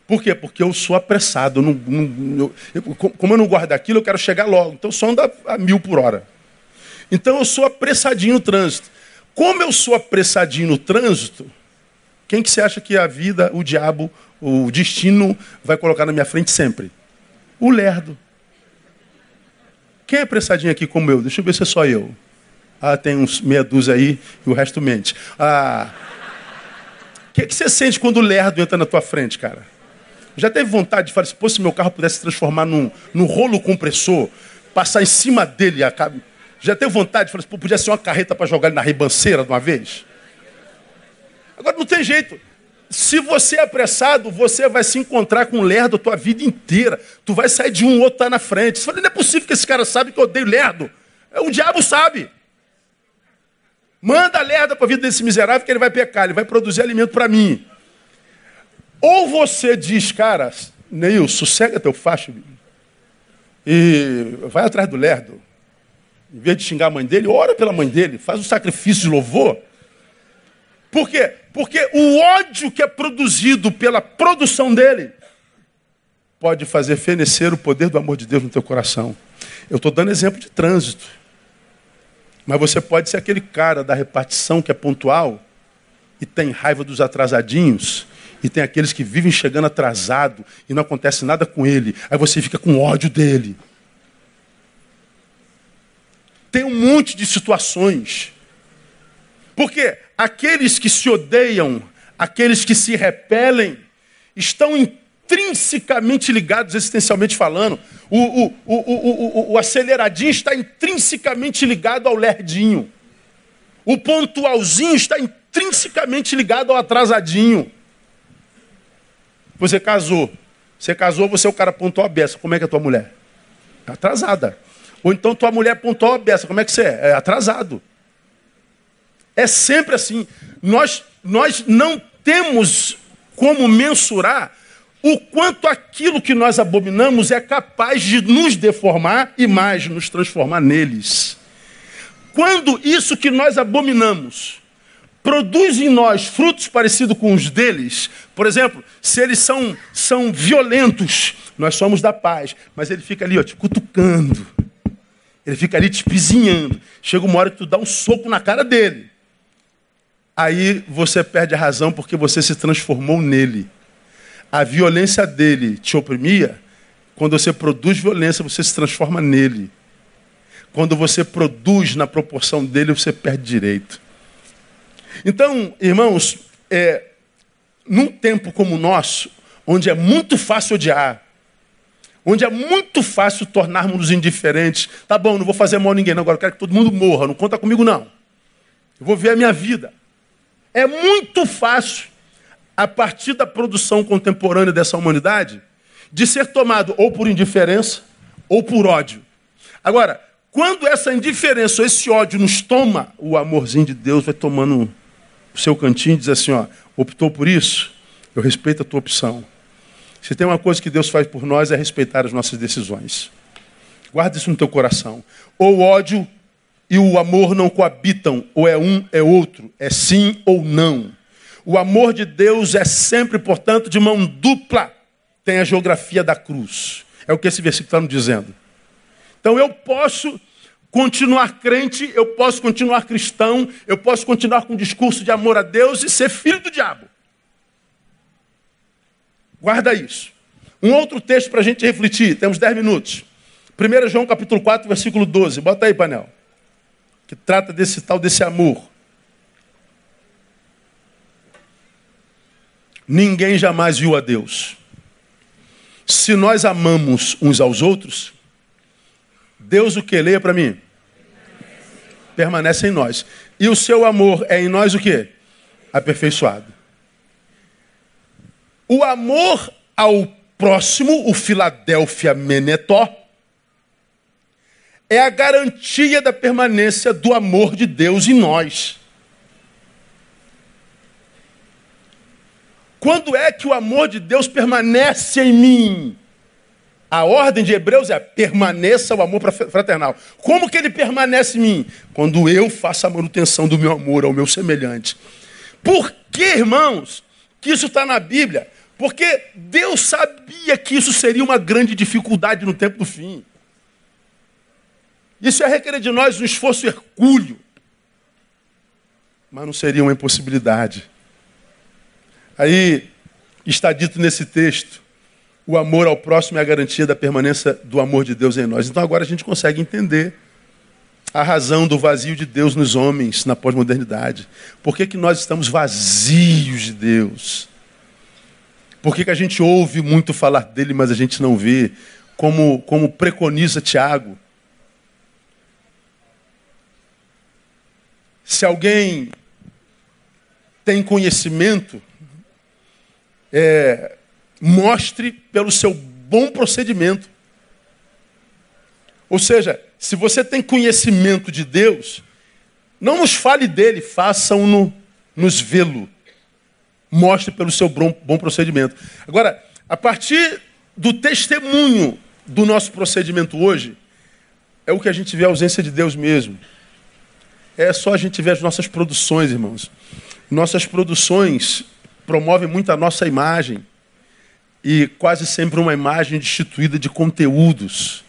Por quê? Porque eu sou apressado. Eu não, não, eu, como eu não guardo aquilo, eu quero chegar logo. Então só ando a, mil por hora. Então eu sou apressadinho no trânsito. Como eu sou apressadinho no trânsito, quem que você acha que a vida, o diabo, o destino vai colocar na minha frente sempre? O lerdo. Quem é apressadinho aqui como eu? Deixa eu ver se é só eu. Ah, tem uns meia dúzia aí e o resto mente. Ah. O que, que você sente quando o lerdo entra na tua frente, cara? Já teve vontade de falar se meu carro pudesse se transformar num, num rolo compressor, passar em cima dele. Já teve vontade de falar pô, podia ser uma carreta para jogar ele na ribanceira de uma vez? Agora não tem jeito. Se você é apressado, você vai se encontrar com lerdo a tua vida inteira. Tu vai sair de um, outro tá na frente. Você fala, não é possível que esse cara sabe que eu odeio lerdo. É, o diabo sabe. Manda lerda para a vida desse miserável que ele vai pecar, ele vai produzir alimento para mim. Ou você diz, cara, Neil, sossega teu facho e vai atrás do lerdo. Em vez de xingar a mãe dele, ora pela mãe dele, faz um sacrifício de louvor. Por quê? Porque o ódio que é produzido pela produção dele pode fazer fenecer o poder do amor de Deus no teu coração. Eu estou dando exemplo de trânsito. Mas você pode ser aquele cara da repartição que é pontual e tem raiva dos atrasadinhos e tem aqueles que vivem chegando atrasado e não acontece nada com ele. Aí você fica com ódio dele. Tem um monte de situações. Porque aqueles que se odeiam, aqueles que se repelem, estão intrinsecamente ligados, existencialmente falando. O, o, o, o, aceleradinho está intrinsecamente ligado ao lerdinho. O pontualzinho está intrinsecamente ligado ao atrasadinho. Você casou. Você casou, você é o cara pontual beça. Como é que é a tua mulher? É atrasada. Ou então tua mulher pontual beça. Como é que você é? É atrasado. É sempre assim. Nós, nós não temos como mensurar o quanto aquilo que nós abominamos é capaz de nos deformar e mais nos transformar neles. Quando isso que nós abominamos produz em nós frutos parecidos com os deles, por exemplo, se eles são, são violentos, nós somos da paz, mas ele fica ali ó, te cutucando, ele fica ali te espizinhando. Chega uma hora que tu dá um soco na cara dele. Aí você perde a razão porque você se transformou nele. A violência dele te oprimia, quando você produz violência, você se transforma nele. Quando você produz na proporção dele, você perde direito. Então, irmãos, é, num tempo como o nosso, onde é muito fácil odiar, onde é muito fácil tornarmos-nos indiferentes. Tá bom, não vou fazer mal a ninguém, não, agora eu quero que todo mundo morra, não conta comigo não. Eu vou ver a minha vida. É muito fácil, a partir da produção contemporânea dessa humanidade, de ser tomado ou por indiferença ou por ódio. Agora, quando essa indiferença ou esse ódio nos toma, o amorzinho de Deus vai tomando o seu cantinho e diz assim: ó, optou por isso? Eu respeito a tua opção. Se tem uma coisa que Deus faz por nós é respeitar as nossas decisões. Guarda isso no teu coração. Ou o ódio e o amor não coabitam, ou é um, é outro, é sim ou não. O amor de Deus é sempre, portanto, de mão dupla. Tem a geografia da cruz. É o que esse versículo está nos dizendo. Então eu posso continuar crente, eu posso continuar cristão, eu posso continuar com um discurso de amor a Deus e ser filho do diabo. Guarda isso. Um outro texto para a gente refletir, temos 10 minutos. 1 João capítulo 4, versículo 12. Bota aí, painel. Que trata desse tal, desse amor. Ninguém jamais viu a Deus. Se nós amamos uns aos outros, Deus o que? Leia para mim. Permanece em nós. E o seu amor é em nós o que? Aperfeiçoado. O amor ao próximo, o Filadélfia Menetó, é a garantia da permanência do amor de Deus em nós. Quando é que o amor de Deus permanece em mim? A ordem de Hebreus é permaneça o amor fraternal. Como que ele permanece em mim? Quando eu faço a manutenção do meu amor ao meu semelhante. Por que, irmãos, que isso está na Bíblia? Porque Deus sabia que isso seria uma grande dificuldade no tempo do fim. Isso ia requerer de nós um esforço hercúleo. Mas não seria uma impossibilidade. Aí está dito nesse texto: o amor ao próximo é a garantia da permanência do amor de Deus em nós. Então agora a gente consegue entender a razão do vazio de Deus nos homens na pós-modernidade. Por que, que nós estamos vazios de Deus? Por que, que a gente ouve muito falar dele, mas a gente não vê? Como, como preconiza Tiago. Se alguém tem conhecimento, é, mostre pelo seu bom procedimento. Ou seja, se você tem conhecimento de Deus, não nos fale dele, façam-no nos vê-lo mostre pelo seu bom procedimento. Agora, a partir do testemunho do nosso procedimento hoje, é o que a gente vê a ausência de Deus mesmo. É só a gente ver as nossas produções, irmãos. Nossas produções promovem muito a nossa imagem. E quase sempre uma imagem destituída de conteúdos.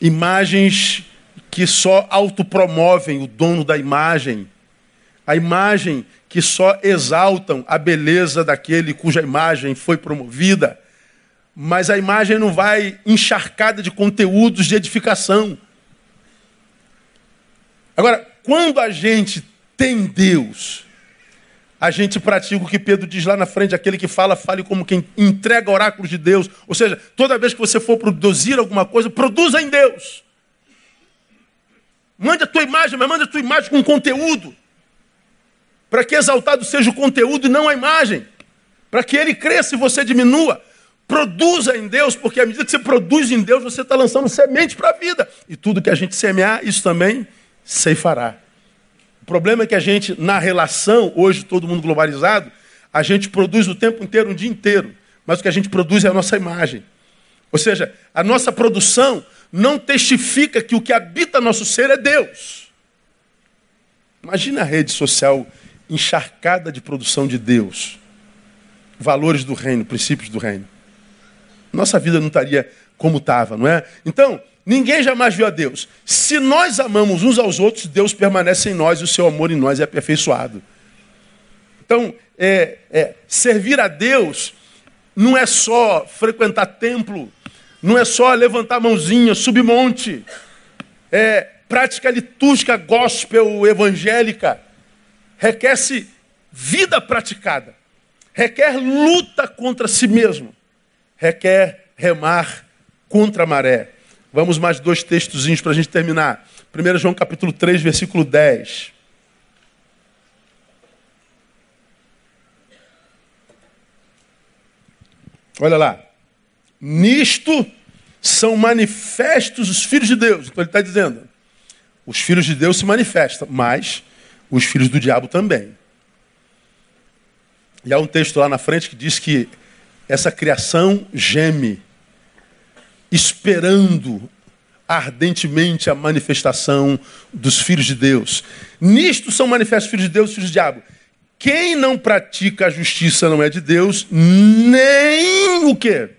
Imagens que só autopromovem o dono da imagem. A imagem que só exaltam a beleza daquele cuja imagem foi promovida, mas a imagem não vai encharcada de conteúdos de edificação. Agora, quando a gente tem Deus, a gente pratica o que Pedro diz lá na frente, aquele que fala, fale como quem entrega oráculos de Deus. Ou seja, toda vez que você for produzir alguma coisa, produza em Deus. Mande a tua imagem, mas mande a tua imagem com conteúdo para que exaltado seja o conteúdo e não a imagem, para que ele cresça e você diminua. Produza em Deus, porque à medida que você produz em Deus, você está lançando semente para a vida. E tudo que a gente semear, isso também ceifará. O problema é que a gente, na relação, hoje todo mundo globalizado, a gente produz o tempo inteiro, um dia inteiro. Mas o que a gente produz é a nossa imagem. Ou seja, a nossa produção não testifica que o que habita nosso ser é Deus. Imagina a rede social encharcada de produção de Deus, valores do reino, princípios do reino. Nossa vida não estaria como estava, não é? Então, ninguém jamais viu a Deus. Se nós amamos uns aos outros, Deus permanece em nós e o seu amor em nós é aperfeiçoado. Então, é, é, servir a Deus não é só frequentar templo, não é só levantar a mãozinha, subir monte, é prática litúrgica gospel evangélica requer-se vida praticada, requer luta contra si mesmo, requer remar contra a maré. Vamos mais dois textozinhos para a gente terminar. 1 João capítulo 3, versículo 10. Olha lá. Nisto são manifestos os filhos de Deus. Então ele está dizendo: os filhos de Deus se manifestam, mas os filhos do diabo também. E há um texto lá na frente que diz que essa criação geme, esperando ardentemente a manifestação dos filhos de Deus. Nisto são manifestos os filhos de Deus e os filhos do diabo. Quem não pratica a justiça não é de Deus, nem o quê?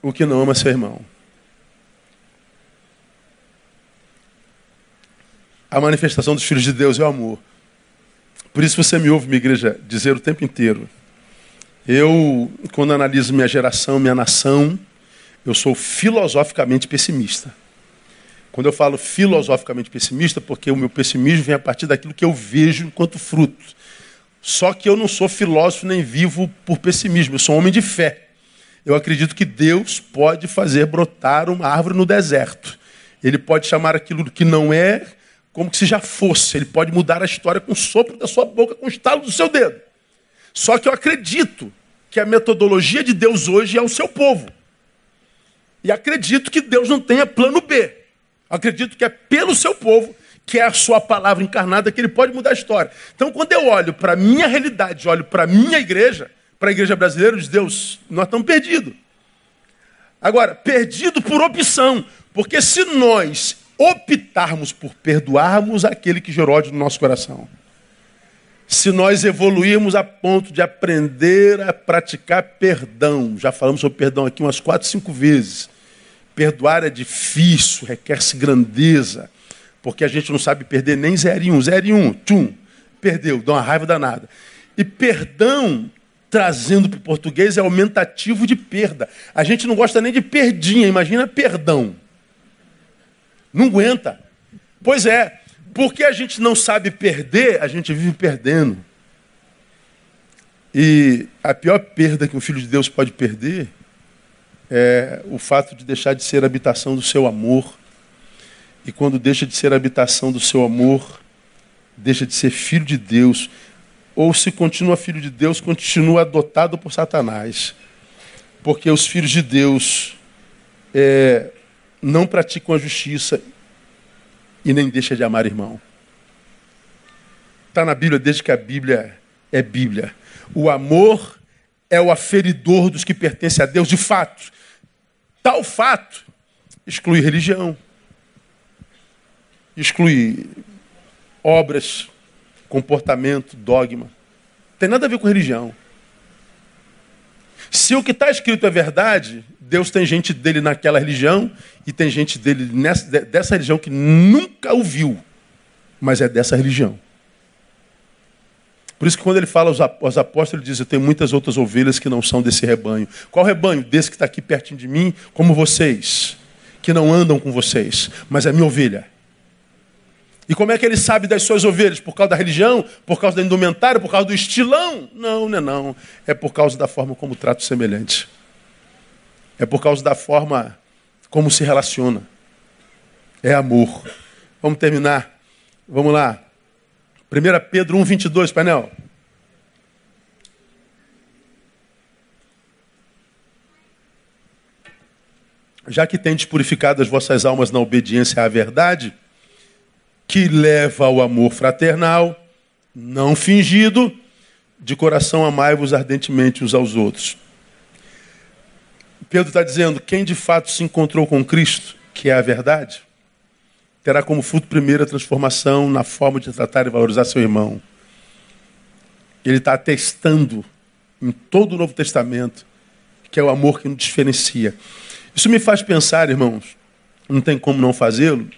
O que não ama seu irmão. A manifestação dos filhos de Deus é o amor. Por isso você me ouve, minha igreja, dizer o tempo inteiro. Eu, quando analiso minha geração, minha nação, eu sou filosoficamente pessimista. Quando eu falo filosoficamente pessimista, porque o meu pessimismo vem a partir daquilo que eu vejo enquanto fruto. Só que eu não sou filósofo nem vivo por pessimismo, eu sou um homem de fé. Eu acredito que Deus pode fazer brotar uma árvore no deserto. Ele pode chamar aquilo que não é como se já fosse. Ele pode mudar a história com o sopro da sua boca, com o estalo do seu dedo. Só que eu acredito que a metodologia de Deus hoje é o seu povo. E acredito que Deus não tenha plano B. Acredito que é pelo seu povo, que é a sua palavra encarnada, que ele pode mudar a história. Então, quando eu olho para a minha realidade, olho para a minha igreja, para a igreja brasileira, diz Deus, nós estamos perdidos. Agora, perdido por opção. Porque se nós optarmos por perdoarmos aquele que gerou ódio no nosso coração, se nós evoluirmos a ponto de aprender a praticar perdão, já falamos sobre perdão aqui umas quatro, cinco vezes. Perdoar é difícil, requer-se grandeza, porque a gente não sabe perder nem em um, tchum, perdeu, dá uma raiva danada. E perdão, trazendo para o português, é aumentativo de perda. A gente não gosta nem de perdinha, imagina perdão. Não aguenta. Pois é, porque a gente não sabe perder, a gente vive perdendo. E a pior perda que um filho de Deus pode perder é o fato de deixar de ser habitação do seu amor. E quando deixa de ser habitação do seu amor, deixa de ser filho de Deus. Ou se continua filho de Deus, continua adotado por Satanás. Porque os filhos de Deus é, não praticam a justiça e nem deixa de amar irmão. Está na Bíblia desde que a Bíblia é Bíblia. O amor é o aferidor dos que pertencem a Deus de fato. Tal fato exclui religião, exclui obras, comportamento, dogma. Tem nada a ver com religião. Se o que está escrito é verdade, Deus tem gente dele naquela religião e tem gente dele nessa, dessa religião que nunca o viu, mas é dessa religião. Por isso que quando ele fala aos apóstolos, ele diz: Eu tenho muitas outras ovelhas que não são desse rebanho. Qual rebanho? Desse que está aqui pertinho de mim, como vocês, que não andam com vocês, mas é minha ovelha. E como é que ele sabe das suas ovelhas? Por causa da religião? Por causa da indumentária? Por causa do estilão? Não, não é não. É por causa da forma como trata o semelhante. É por causa da forma como se relaciona. É amor. Vamos terminar. Vamos lá. 1 Pedro 1, 22, painel. Já que tendes purificado as vossas almas na obediência à verdade, que leva ao amor fraternal, não fingido, de coração amai-vos ardentemente uns aos outros. Pedro está dizendo: quem de fato se encontrou com Cristo, que é a verdade, terá como fruto primeiro a transformação na forma de tratar e valorizar seu irmão. Ele está atestando em todo o Novo Testamento que é o amor que nos diferencia. Isso me faz pensar, irmãos, não tem como não fazê-lo,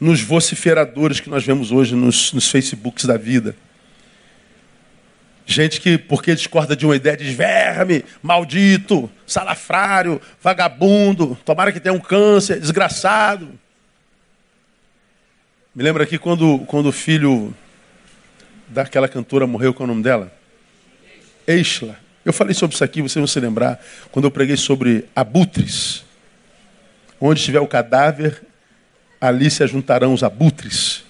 nos vociferadores que nós vemos hoje nos, nos Facebooks da vida. Gente que, porque discorda de uma ideia, diz verme, maldito, salafrário, vagabundo, tomara que tenha um câncer, desgraçado. Me lembra aqui quando, quando o filho daquela cantora morreu, qual é o nome dela? Eixla. Eu falei sobre isso aqui, vocês vão se lembrar, quando eu preguei sobre abutres. Onde estiver o cadáver, ali se ajuntarão os abutres.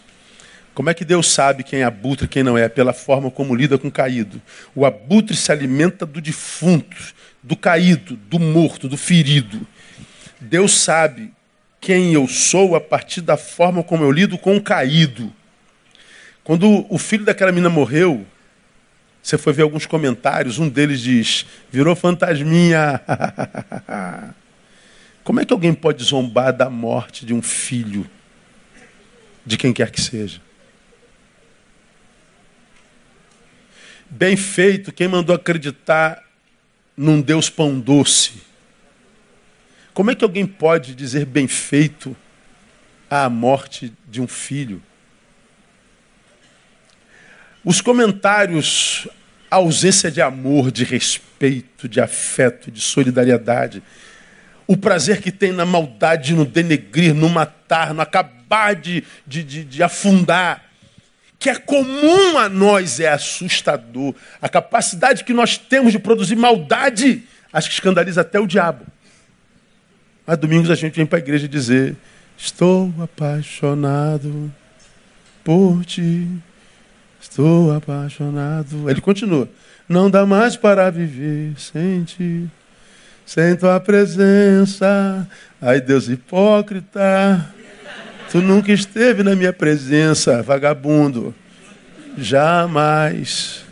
Como é que Deus sabe quem é abutre e quem não é? Pela forma como lida com o caído. O abutre se alimenta do defunto, do caído, do morto, do ferido. Deus sabe quem eu sou a partir da forma como eu lido com o caído. Quando o filho daquela menina morreu, você foi ver alguns comentários, um deles diz: virou fantasminha. (laughs) Como é que alguém pode zombar da morte de um filho, de quem quer que seja? Bem feito, quem mandou acreditar num Deus pão doce? Como é que alguém pode dizer bem feito à morte de um filho? Os comentários, a ausência de amor, de respeito, de afeto, de solidariedade, o prazer que tem na maldade, no denegrir, no matar, no acabar de, de, de, de afundar, que é comum a nós, é assustador. A capacidade que nós temos de produzir maldade, acho que escandaliza até o diabo. Mas domingos a gente vem para a igreja dizer: Estou apaixonado por ti. Estou apaixonado. Ele continua. Não dá mais para viver sem ti. Sem tua presença. Ai, Deus hipócrita. Tu nunca esteve na minha presença, vagabundo. Jamais.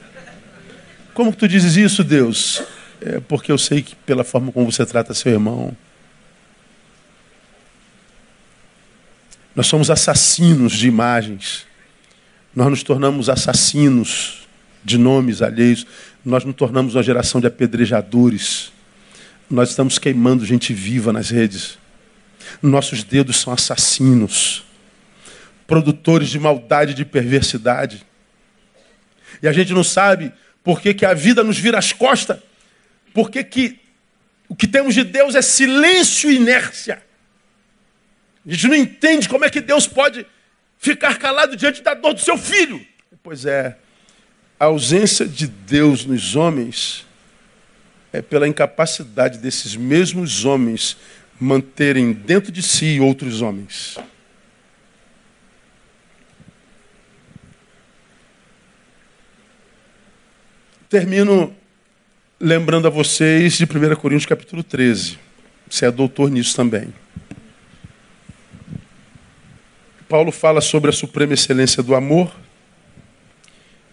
Como que tu dizes isso, Deus? É porque eu sei que pela forma como você trata seu irmão. Nós somos assassinos de imagens. Nós nos tornamos assassinos de nomes alheios. Nós nos tornamos uma geração de apedrejadores. Nós estamos queimando gente viva nas redes. Nossos dedos são assassinos, produtores de maldade e de perversidade. E a gente não sabe por que, que a vida nos vira as costas, por que, que o que temos de Deus é silêncio e inércia. A gente não entende como é que Deus pode ficar calado diante da dor do seu filho. Pois é, a ausência de Deus nos homens é pela incapacidade desses mesmos homens manterem dentro de si outros homens. Termino lembrando a vocês de 1 Coríntios capítulo 13. Você é doutor nisso também. Paulo fala sobre a suprema excelência do amor.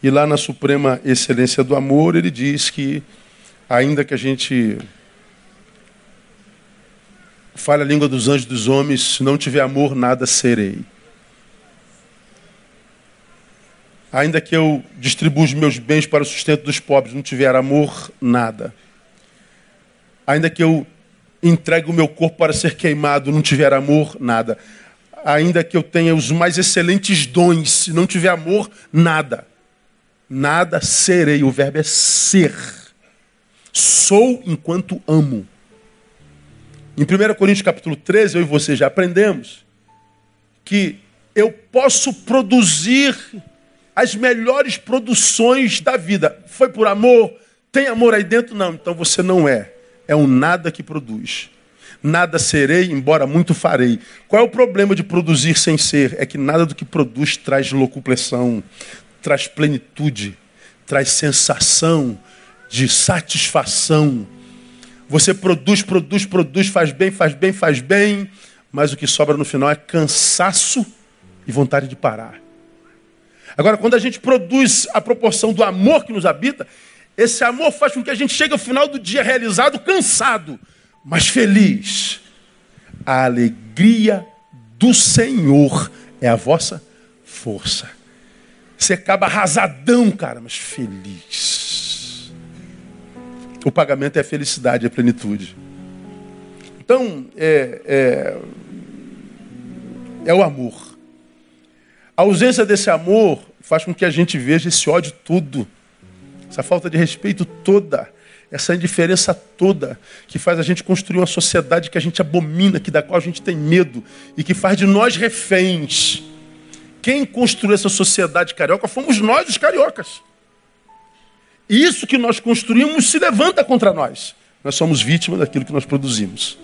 E lá na suprema excelência do amor, ele diz que, ainda que a gente fale a língua dos anjos dos homens, se não tiver amor, nada serei. Ainda que eu distribua os meus bens para o sustento dos pobres, não tiver amor, nada. Ainda que eu entregue o meu corpo para ser queimado, não tiver amor, nada ainda que eu tenha os mais excelentes dons, se não tiver amor, nada. Nada serei. O verbo é ser. Sou enquanto amo. Em 1 Coríntios capítulo 13, eu e você já aprendemos que eu posso produzir as melhores produções da vida. Foi por amor? Tem amor aí dentro? Não, então você não é. É um nada que produz. Nada serei, embora muito farei. Qual é o problema de produzir sem ser? É que nada do que produz traz locupressão, traz plenitude, traz sensação de satisfação. Você produz, produz, produz, faz bem, faz bem, faz bem, mas o que sobra no final é cansaço e vontade de parar. Agora, quando a gente produz a proporção do amor que nos habita, esse amor faz com que a gente chegue ao final do dia realizado, cansado, mas feliz. A alegria do Senhor é a vossa força. Você acaba arrasadão, cara, mas feliz. O pagamento é a felicidade, é a plenitude. Então, é, é, é o amor. A ausência desse amor faz com que a gente veja esse ódio todo, essa falta de respeito toda essa indiferença toda que faz a gente construir uma sociedade que a gente abomina, que da qual a gente tem medo e que faz de nós reféns. Quem construiu essa sociedade carioca fomos nós, os cariocas. isso que nós construímos se levanta contra nós. Nós somos vítimas daquilo que nós produzimos.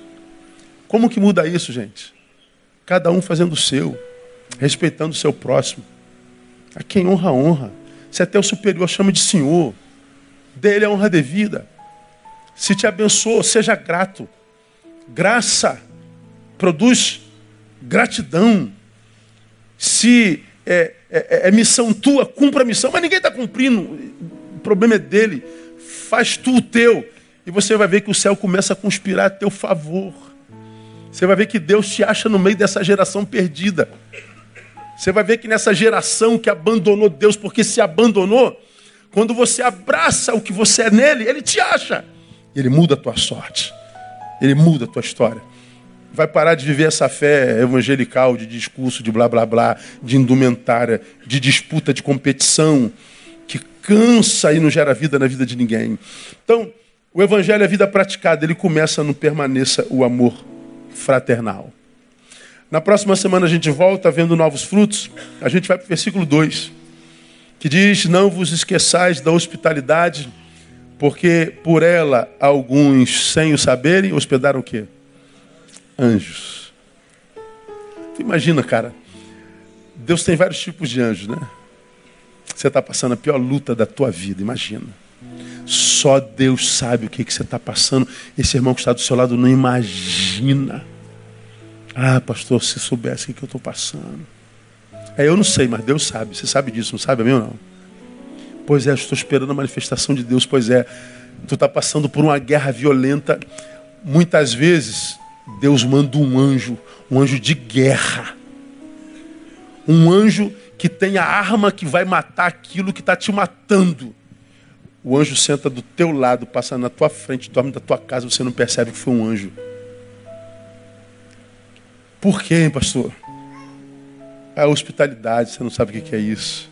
Como que muda isso, gente? Cada um fazendo o seu, respeitando o seu próximo. A quem honra, honra. Se até o superior chama de senhor, dele a honra devida. Se te abençoou, seja grato. Graça produz gratidão. Se é, é, é missão tua, cumpra a missão, mas ninguém está cumprindo. O problema é dele. Faz tu o teu. E você vai ver que o céu começa a conspirar a teu favor. Você vai ver que Deus te acha no meio dessa geração perdida. Você vai ver que nessa geração que abandonou Deus porque se abandonou, quando você abraça o que você é nele, ele te acha. Ele muda a tua sorte. Ele muda a tua história. Vai parar de viver essa fé evangelical de discurso, de blá blá blá, de indumentária, de disputa, de competição, que cansa e não gera vida na vida de ninguém. Então, o evangelho é vida praticada, ele começa no permaneça o amor fraternal. Na próxima semana a gente volta vendo novos frutos. A gente vai para o versículo 2, que diz: Não vos esqueçais da hospitalidade, porque por ela alguns, sem o saberem, hospedaram o quê? Anjos. Tu imagina, cara, Deus tem vários tipos de anjos, né? Você está passando a pior luta da tua vida, imagina. Só Deus sabe o que, que você está passando. Esse irmão que está do seu lado não imagina. Ah, pastor, se soubesse o que eu estou passando. É, eu não sei, mas Deus sabe. Você sabe disso, não sabe a mim ou não? Pois é, estou esperando a manifestação de Deus. Pois é, tu está passando por uma guerra violenta. Muitas vezes, Deus manda um anjo, um anjo de guerra. Um anjo que tem a arma que vai matar aquilo que está te matando. O anjo senta do teu lado, passa na tua frente, dorme da tua casa, você não percebe que foi um anjo. Por quê, hein, pastor? A hospitalidade, você não sabe o que é isso.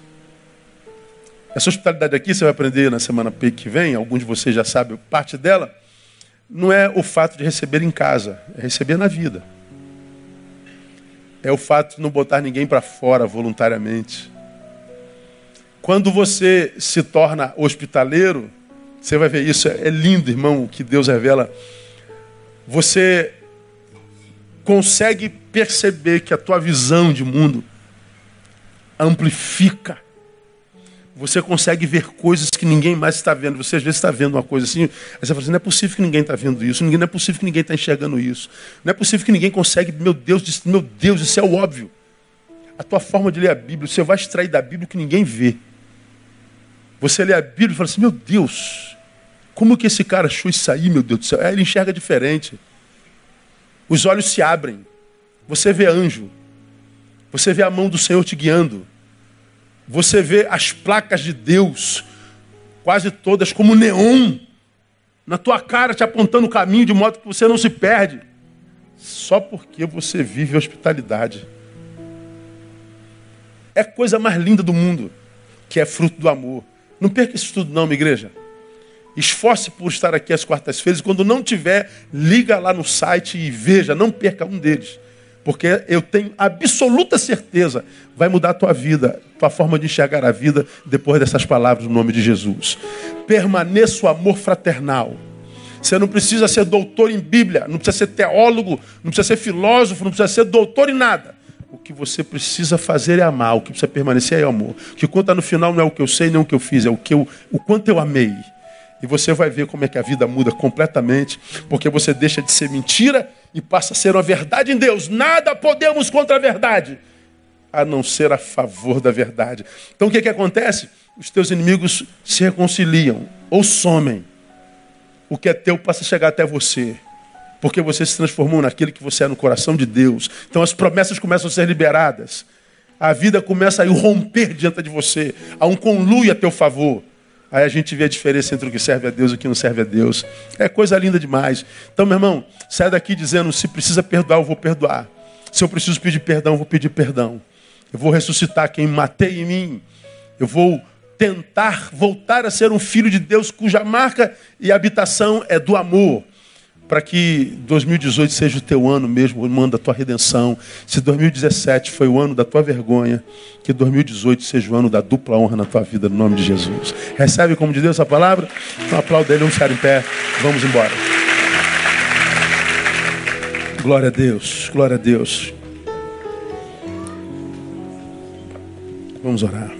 Essa hospitalidade aqui você vai aprender na semana que vem, alguns de vocês já sabem parte dela. Não é o fato de receber em casa, é receber na vida. É o fato de não botar ninguém para fora voluntariamente. Quando você se torna hospitaleiro, você vai ver isso, é lindo, irmão, o que Deus revela. Você consegue perceber que a tua visão de mundo amplifica. Você consegue ver coisas que ninguém mais está vendo. Você às vezes está vendo uma coisa assim, aí você fala assim, não é possível que ninguém está vendo isso, não é possível que ninguém está enxergando isso. Não é possível que ninguém consegue, meu Deus, meu Deus, isso é o óbvio. A tua forma de ler a Bíblia, você vai extrair da Bíblia o que ninguém vê. Você lê a Bíblia e fala assim, meu Deus, como que esse cara achou isso aí, meu Deus do céu? Aí ele enxerga diferente. Os olhos se abrem. Você vê anjo. Você vê a mão do Senhor te guiando. Você vê as placas de Deus, quase todas como neon, na tua cara te apontando o caminho de modo que você não se perde. Só porque você vive hospitalidade. É a coisa mais linda do mundo, que é fruto do amor. Não perca isso tudo, não, minha igreja. Esforce por estar aqui às quartas-feiras. Quando não tiver, liga lá no site e veja, não perca um deles. Porque eu tenho absoluta certeza, vai mudar a tua vida, tua forma de enxergar a vida depois dessas palavras no nome de Jesus. Permaneça o amor fraternal. Você não precisa ser doutor em Bíblia, não precisa ser teólogo, não precisa ser filósofo, não precisa ser doutor em nada. O que você precisa fazer é amar, o que precisa permanecer é amor. O que conta no final não é o que eu sei, nem o que eu fiz, é o, que eu, o quanto eu amei. E você vai ver como é que a vida muda completamente, porque você deixa de ser mentira e passa a ser uma verdade em Deus. Nada podemos contra a verdade, a não ser a favor da verdade. Então o que, que acontece? Os teus inimigos se reconciliam ou somem. O que é teu passa a chegar até você. Porque você se transformou naquilo que você é no coração de Deus. Então as promessas começam a ser liberadas. A vida começa a romper diante de você. Há um conluio a teu favor. Aí a gente vê a diferença entre o que serve a Deus e o que não serve a Deus. É coisa linda demais. Então, meu irmão, sai daqui dizendo: se precisa perdoar, eu vou perdoar. Se eu preciso pedir perdão, eu vou pedir perdão. Eu vou ressuscitar quem matei em mim. Eu vou tentar voltar a ser um filho de Deus cuja marca e habitação é do amor. Para que 2018 seja o teu ano mesmo, o ano da tua redenção. Se 2017 foi o ano da tua vergonha, que 2018 seja o ano da dupla honra na tua vida, no nome de Jesus. Recebe como de Deus essa palavra? Então aplauda ele, vamos ficar em pé, vamos embora. Glória a Deus, glória a Deus. Vamos orar.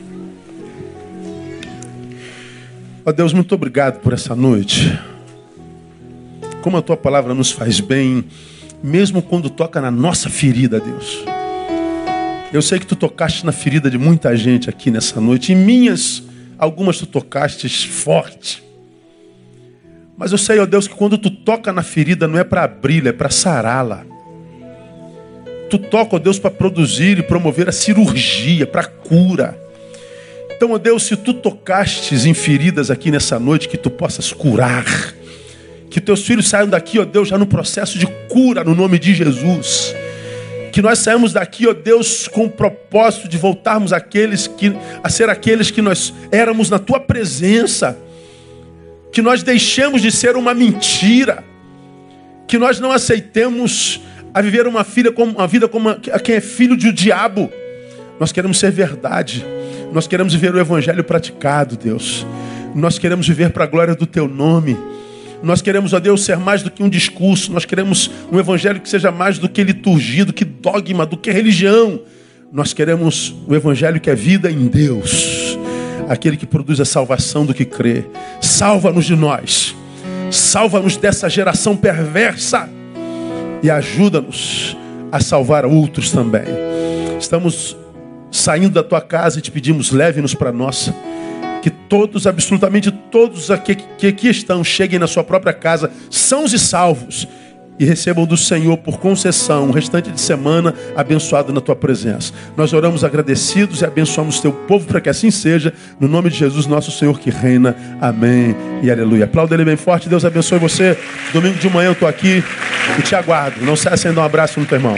Ó Deus, muito obrigado por essa noite como a tua palavra nos faz bem, mesmo quando toca na nossa ferida, Deus. Eu sei que tu tocaste na ferida de muita gente aqui nessa noite, e minhas, algumas tu tocaste forte. Mas eu sei, ó Deus, que quando tu toca na ferida não é para abri-la, é para sará-la. Tu toca, ó Deus, para produzir e promover a cirurgia, para cura. Então, ó Deus, se tu tocastes em feridas aqui nessa noite, que tu possas curar que teus filhos saiam daqui, ó Deus, já no processo de cura no nome de Jesus. Que nós saímos daqui, ó Deus, com o propósito de voltarmos que, a ser aqueles que nós éramos na tua presença. Que nós deixemos de ser uma mentira. Que nós não aceitemos a viver uma, filha como, uma vida como a, quem é filho um diabo. Nós queremos ser verdade. Nós queremos viver o evangelho praticado, Deus. Nós queremos viver para a glória do teu nome. Nós queremos, ó Deus, ser mais do que um discurso. Nós queremos um evangelho que seja mais do que liturgia, do que dogma, do que religião. Nós queremos o evangelho que é vida em Deus. Aquele que produz a salvação do que crê. Salva-nos de nós. Salva-nos dessa geração perversa. E ajuda-nos a salvar outros também. Estamos saindo da tua casa e te pedimos, leve-nos para a nossa que todos, absolutamente todos aqui, que aqui estão, cheguem na sua própria casa, sãos e salvos, e recebam do Senhor por concessão o restante de semana abençoado na tua presença. Nós oramos agradecidos e abençoamos teu povo para que assim seja, no nome de Jesus, nosso Senhor que reina. Amém e aleluia. Aplauda ele bem forte, Deus abençoe você. Domingo de manhã eu estou aqui e te aguardo. Não cesse ainda um abraço no teu irmão.